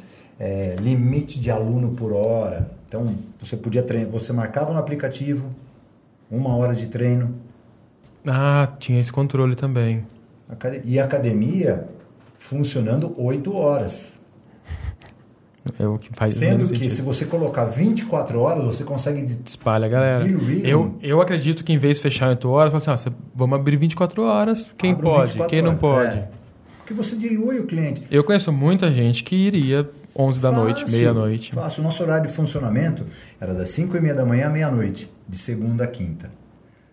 É, limite de aluno por hora. Então você podia treinar, você marcava no aplicativo uma hora de treino. Ah, tinha esse controle também. E a academia funcionando oito horas. É o que faz Sendo que sentido. se você colocar 24 horas, você consegue Espalha, galera. Diluir. Eu, eu acredito que em vez de fechar em 8 horas, fala assim, vamos abrir 24 horas. Quem Abre pode? 24 Quem não horas. pode? É. Porque você dilui o cliente. Eu conheço muita gente que iria 11 da noite, Fácil, meia-noite. Fácil. O nosso horário de funcionamento era das 5 e meia da manhã à meia-noite, de segunda a quinta.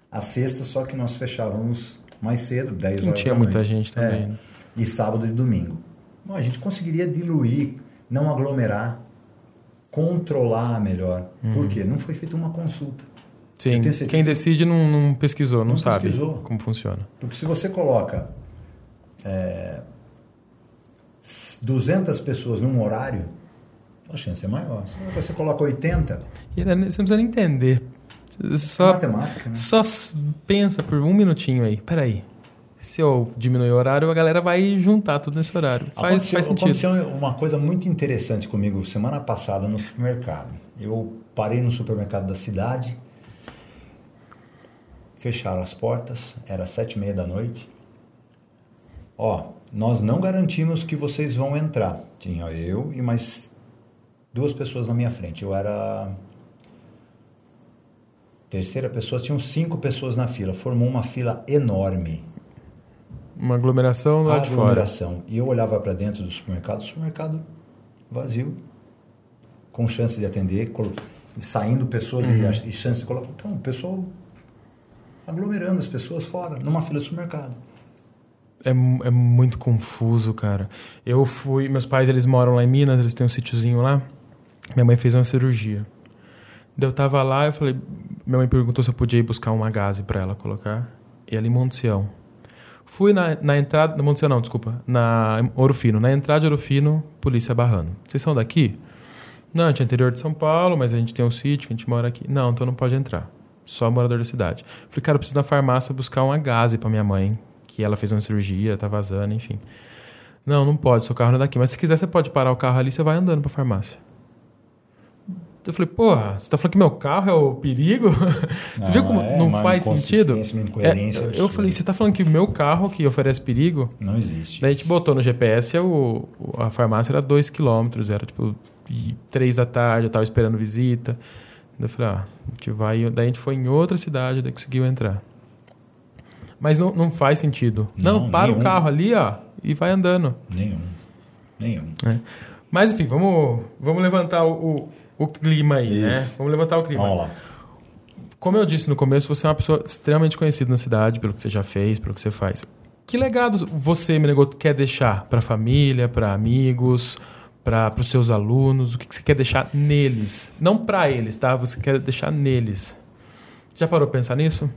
A sexta só que nós fechávamos mais cedo, 10 horas Não tinha muita noite. gente também. É. né? E sábado e domingo. Bom, a gente conseguiria diluir, não aglomerar, controlar melhor. Uhum. Por quê? Não foi feita uma consulta. Sim, quem que- decide não, não pesquisou, não, Não sabe pesquisou. como funciona. Porque se você coloca é, 200 pessoas num horário, a chance é maior. Se você coloca 80, E né, você não precisa nem entender. Você é só, matemática, né? só pensa por um minutinho aí. Peraí. Se eu diminuir o horário, a galera vai juntar tudo nesse horário. Faz, aconteceu, faz sentido. Aconteceu uma coisa muito interessante comigo semana passada no supermercado. Eu parei no supermercado da cidade, fecharam as portas, era sete e meia da noite. Ó, nós não garantimos que vocês vão entrar. Tinha eu e mais duas pessoas na minha frente. Eu era terceira pessoa, tinham cinco pessoas na fila. Formou uma fila enorme. Uma aglomeração lá de fora. aglomeração. E eu olhava para dentro do supermercado, supermercado vazio, com chance de atender, saindo pessoas uhum. e, e chance de colocar. Então, o pessoal aglomerando as pessoas fora, numa fila de supermercado. É, é muito confuso, cara. Eu fui. Meus pais, eles moram lá em Minas, eles têm um sítiozinho lá. Minha mãe fez uma cirurgia. Daí eu tava lá, eu falei. Minha mãe perguntou se eu podia ir buscar uma gaze para ela colocar. E ela em Monte Fui na, na entrada. Na Monte não, desculpa. Na Ouro Fino. Na entrada de Ouro Fino, polícia barrando. Vocês são daqui? Não, a gente é interior de São Paulo, mas a gente tem um sítio, a gente mora aqui. Não, então não pode entrar. Só morador da cidade. Falei, cara, eu preciso na farmácia buscar uma gaze para minha mãe, que ela fez uma cirurgia, tá vazando, enfim. Não, não pode, seu carro não é daqui. Mas se quiser, você pode parar o carro ali, você vai andando pra farmácia. Eu falei, porra, você tá falando que meu carro é o perigo? Não, você viu como é não faz sentido? É, eu falei, você tá falando que o meu carro que oferece perigo? Não existe. Daí a gente botou no GPS, o, a farmácia era 2 quilômetros, era tipo 3 da tarde, eu tava esperando visita. Daí eu falei, ah, a gente vai. Daí a gente foi em outra cidade, daí conseguiu entrar. Mas não, não faz sentido. Não, não para nenhum. o carro ali, ó, e vai andando. Nenhum. Nenhum. É. Mas enfim, vamos, vamos levantar o, o clima aí, né? Isso. né? Vamos levantar o clima. Vamos lá. Como eu disse no começo, você é uma pessoa extremamente conhecida na cidade, pelo que você já fez, pelo que você faz. Que legado você, Menegoto, quer deixar para a família, para amigos, para os seus alunos? O que, que você quer deixar neles? Não para eles, tá? Você quer deixar neles. Já parou para pensar nisso?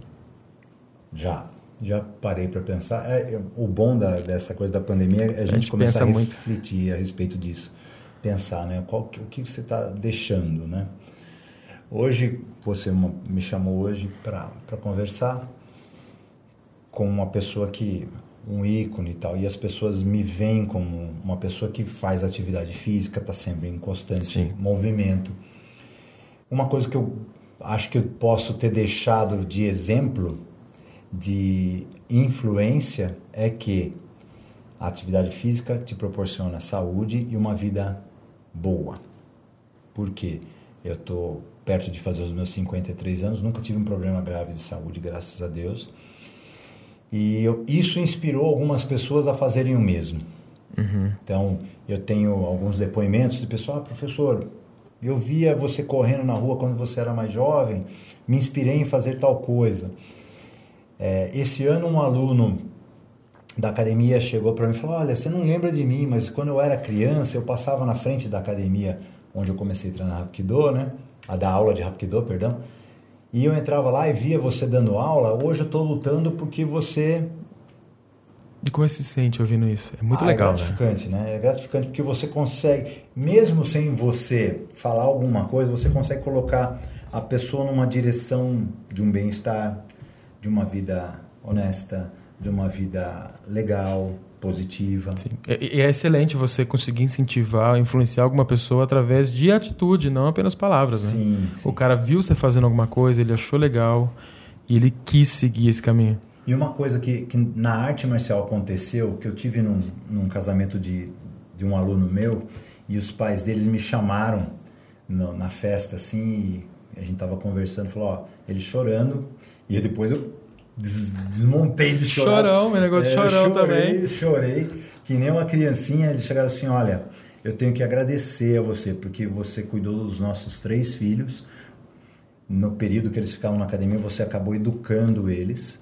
Já. Já parei para pensar. É, é, o bom da, dessa coisa da pandemia é a gente, a gente começar a refletir muito. a respeito disso pensar, né? Qual, o que você está deixando, né? Hoje, você me chamou hoje para conversar com uma pessoa que um ícone e tal, e as pessoas me veem como uma pessoa que faz atividade física, está sempre em constante Sim. movimento. Uma coisa que eu acho que eu posso ter deixado de exemplo, de influência, é que a atividade física te proporciona saúde e uma vida boa. Porque eu estou perto de fazer os meus 53 anos, nunca tive um problema grave de saúde, graças a Deus. E eu, isso inspirou algumas pessoas a fazerem o mesmo. Uhum. Então, eu tenho alguns depoimentos de pessoal, ah, professor, eu via você correndo na rua quando você era mais jovem, me inspirei em fazer tal coisa. É, esse ano, um aluno da academia chegou para mim e falou: Olha, você não lembra de mim, mas quando eu era criança, eu passava na frente da academia onde eu comecei a treinar Hapkido, né? A dar aula de Hapkido, perdão. E eu entrava lá e via você dando aula. Hoje eu estou lutando porque você. E como você se sente ouvindo isso? É muito ah, legal, é gratificante, né? né? É gratificante porque você consegue, mesmo sem você falar alguma coisa, você consegue colocar a pessoa numa direção de um bem-estar, de uma vida honesta, de uma vida legal, positiva. Sim. E é excelente você conseguir incentivar, influenciar alguma pessoa através de atitude, não apenas palavras. Né? Sim, né? sim. O cara viu você fazendo alguma coisa, ele achou legal e ele quis seguir esse caminho. E uma coisa que, que na arte marcial aconteceu, que eu tive num, num casamento de, de um aluno meu, e os pais deles me chamaram no, na festa assim, a gente tava conversando, falou, ó, ele chorando, e depois eu desmontei de chorar. Chorão, meu negócio de é, chorão chorei, também. Chorei, que nem uma criancinha, eles chegaram assim, olha, eu tenho que agradecer a você, porque você cuidou dos nossos três filhos, no período que eles ficavam na academia, você acabou educando eles,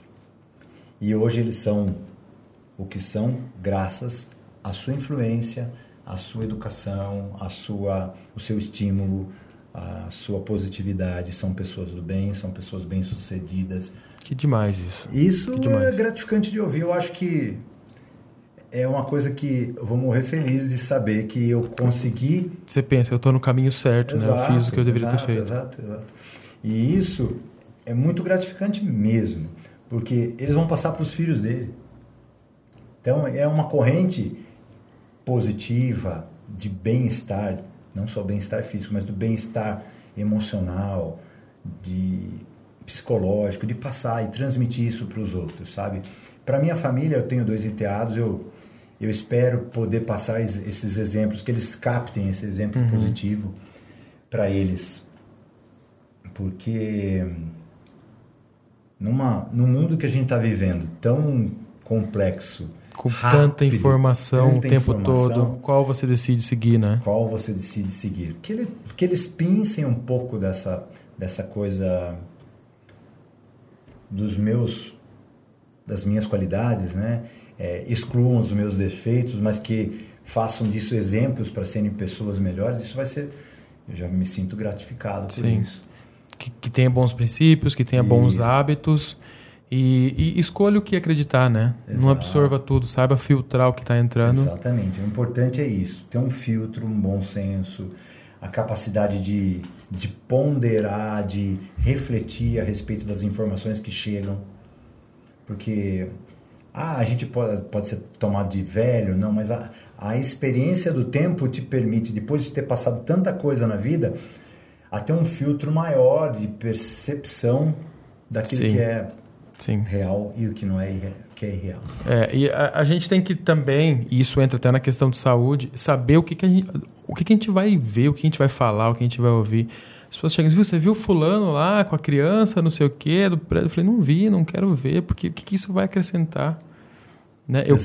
e hoje eles são o que são graças à sua influência, à sua educação, à sua, o seu estímulo, a sua positividade, são pessoas do bem, são pessoas bem-sucedidas. Que demais isso. Isso demais. é gratificante de ouvir. Eu acho que é uma coisa que eu vou morrer feliz de saber que eu consegui. Você pensa, eu estou no caminho certo, exato, né? Eu fiz o que eu deveria exato, ter feito. Exato, exato. E isso é muito gratificante mesmo, porque eles vão passar para os filhos dele. Então é uma corrente positiva de bem-estar, não só bem-estar físico, mas do bem-estar emocional, de psicológico, de passar e transmitir isso para os outros, sabe? Para minha família, eu tenho dois enteados, eu eu espero poder passar esses exemplos, que eles captem esse exemplo uhum. positivo para eles. Porque numa, no mundo que a gente está vivendo, tão complexo, com rápido, tanta informação tanta o tempo informação, todo, qual você decide seguir, né? Qual você decide seguir? Que, ele, que eles pincem um pouco dessa, dessa coisa dos meus das minhas qualidades, né? É, excluam os meus defeitos, mas que façam disso exemplos para serem pessoas melhores. Isso vai ser, eu já me sinto gratificado por Sim. isso. Que, que tenha bons princípios, que tenha isso. bons hábitos e, e, escolha o que acreditar, né? Exato. Não absorva tudo, saiba filtrar o que está entrando. Exatamente. O importante é isso: ter um filtro, um bom senso, a capacidade de, de ponderar, de refletir a respeito das informações que chegam porque ah, a gente pode, pode ser tomado de velho, não, mas a, a experiência do tempo te permite, depois de ter passado tanta coisa na vida, até um filtro maior de percepção daquilo Sim. que é Sim. real e o que não é que é irreal. É, e a, a, gente tem que também, e isso entra até na questão de saúde, saber o que, que, a, gente, o que, que a gente vai ver, o que a gente vai falar, o que a gente vai ouvir. As pessoas chegam e viu, você viu fulano lá com a criança, não sei o quê, do prédio? Eu falei, não vi, não quero ver, porque o que, que isso vai acrescentar? Né? Eu.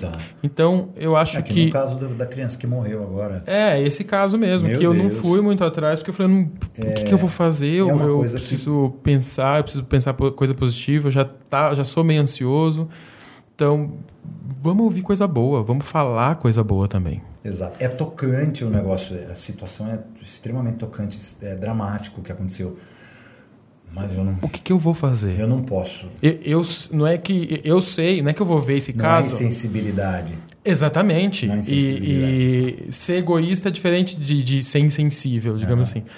Então, eu acho é que... que... no caso do, da criança que morreu agora... É, esse caso mesmo, Meu que eu Deus. não fui muito atrás, porque eu falei, não, é, o que, que, eu vou fazer? É eu, eu preciso que... pensar, eu preciso pensar coisa positiva, eu já, tá, já sou meio ansioso. Então, vamos ouvir coisa boa, vamos falar coisa boa também. Exato. É tocante o negócio, a situação é extremamente tocante, é dramático o que aconteceu. Mas eu não. O que, que eu vou fazer? Eu não posso. Eu, eu, não é que eu sei, não é que eu vou ver esse não caso. Não é insensibilidade. Exatamente. Não é insensibilidade. E, e, ser egoísta é diferente de, de ser insensível, digamos uhum. assim.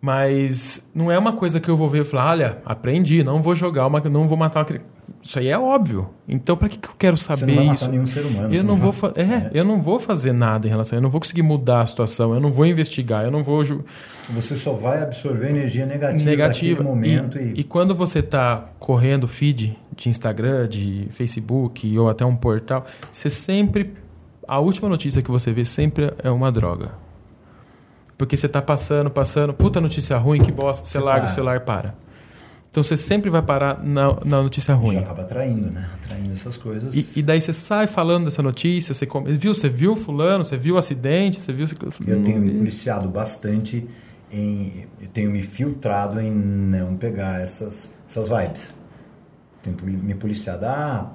Mas não é uma coisa que eu vou ver e falar, olha, aprendi, não vou jogar uma, não vou matar uma criança isso aí é óbvio. Então, para que, que eu quero saber você não vai isso? nenhum ser humano. Eu não, vou é, é, eu não vou fazer nada em relação. Eu não vou conseguir mudar a situação. Eu não vou investigar. Eu não vou. Você só vai absorver energia negativa, negativa. momento. E, e... e quando você está correndo feed de Instagram, de Facebook ou até um portal, você sempre a última notícia que você vê sempre é uma droga. Porque você está passando, passando, puta notícia ruim, que bosta, você, você larga para. o celular para. Então você sempre vai parar na, na notícia ruim. Já acaba atraindo, né? Atraindo essas coisas. E, e daí você sai falando dessa notícia, você come... viu, você viu fulano, você viu o acidente, você viu. Eu tenho me policiado bastante em. Eu tenho me filtrado em não pegar essas, essas vibes. Tenho me policiado. Ah.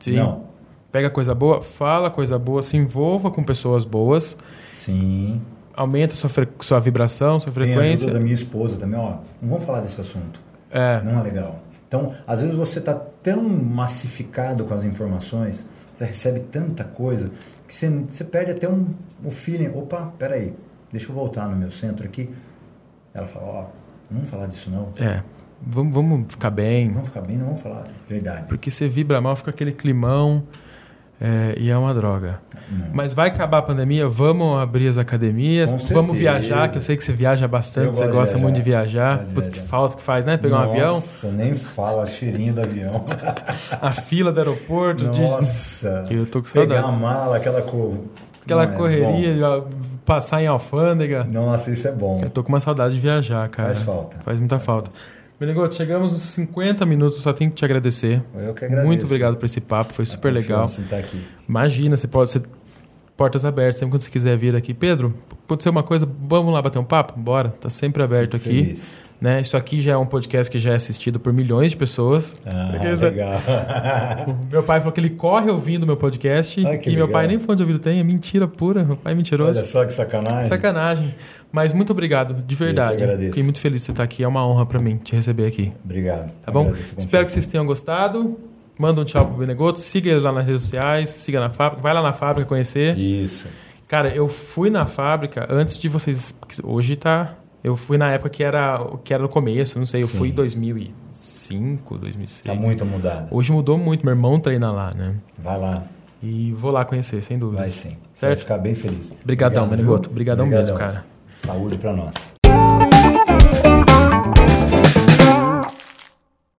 Sim. Não. Pega coisa boa, fala coisa boa, se envolva com pessoas boas. Sim aumenta sua, sua vibração, sua frequência. Tem a ajuda da minha esposa também, ó. Não vamos falar desse assunto. É. Não é legal. Então, às vezes você está tão massificado com as informações, você recebe tanta coisa, que você, você perde até um, um feeling. Opa, peraí, deixa eu voltar no meu centro aqui. Ela fala, ó, não vamos falar disso não. É. Vamos, vamos ficar bem. Vamos ficar bem, não vamos falar verdade. Porque você vibra mal, fica aquele climão. É, e é uma droga. Não. Mas vai acabar a pandemia, vamos abrir as academias, Com vamos certeza. viajar, que eu sei que você viaja bastante, você gosta de muito de viajar. Putz, que falta que faz, né? Pegar Nossa, um avião. Nossa, nem fala, cheirinho do avião. a fila do aeroporto. Nossa. De... Eu tô com saudade. Pegar a mala, aquela cor. Aquela é correria, passar em alfândega. Nossa, isso é bom. Eu tô com uma saudade de viajar, cara. Faz falta. Faz muita Faz falta. falta. Benigoto, chegamos aos 50 minutos, só tenho que te agradecer. Eu que agradeço. Muito obrigado por esse papo, foi super legal. Aqui. Imagina, você pode ser portas abertas, sempre quando você quiser vir aqui. Pedro, acontecer uma coisa, vamos lá bater um papo? Bora, tá sempre aberto Fico aqui. Feliz. Né? Isso aqui já é um podcast que já é assistido por milhões de pessoas. Ah, legal. meu pai falou que ele corre ouvindo meu podcast. Ah, e legal. meu pai nem fone de ouvido tem, é mentira pura. Meu pai é mentiroso. Olha só que sacanagem. Sacanagem. Mas muito obrigado, de verdade. Eu Fiquei muito feliz de você estar aqui. É uma honra para mim te receber aqui. Obrigado. Tá bom? Espero que vocês tenham gostado. Manda um tchau pro Benegoto. Siga eles lá nas redes sociais. Siga na fábrica. Vai lá na fábrica conhecer. Isso. Cara, eu fui na fábrica antes de vocês. Hoje tá Eu fui na época que era, que era no começo, não sei, eu Sim. fui em 2005, 2006. Tá muito mudado. Hoje mudou muito, meu irmão treina lá, né? Vai lá, E vou lá conhecer, sem dúvida. vai sim. Você vai Certo? ficar bem feliz. Obrigadão, Obrigado, Manigoto. Obrigadão mesmo, cara. Saúde para nós.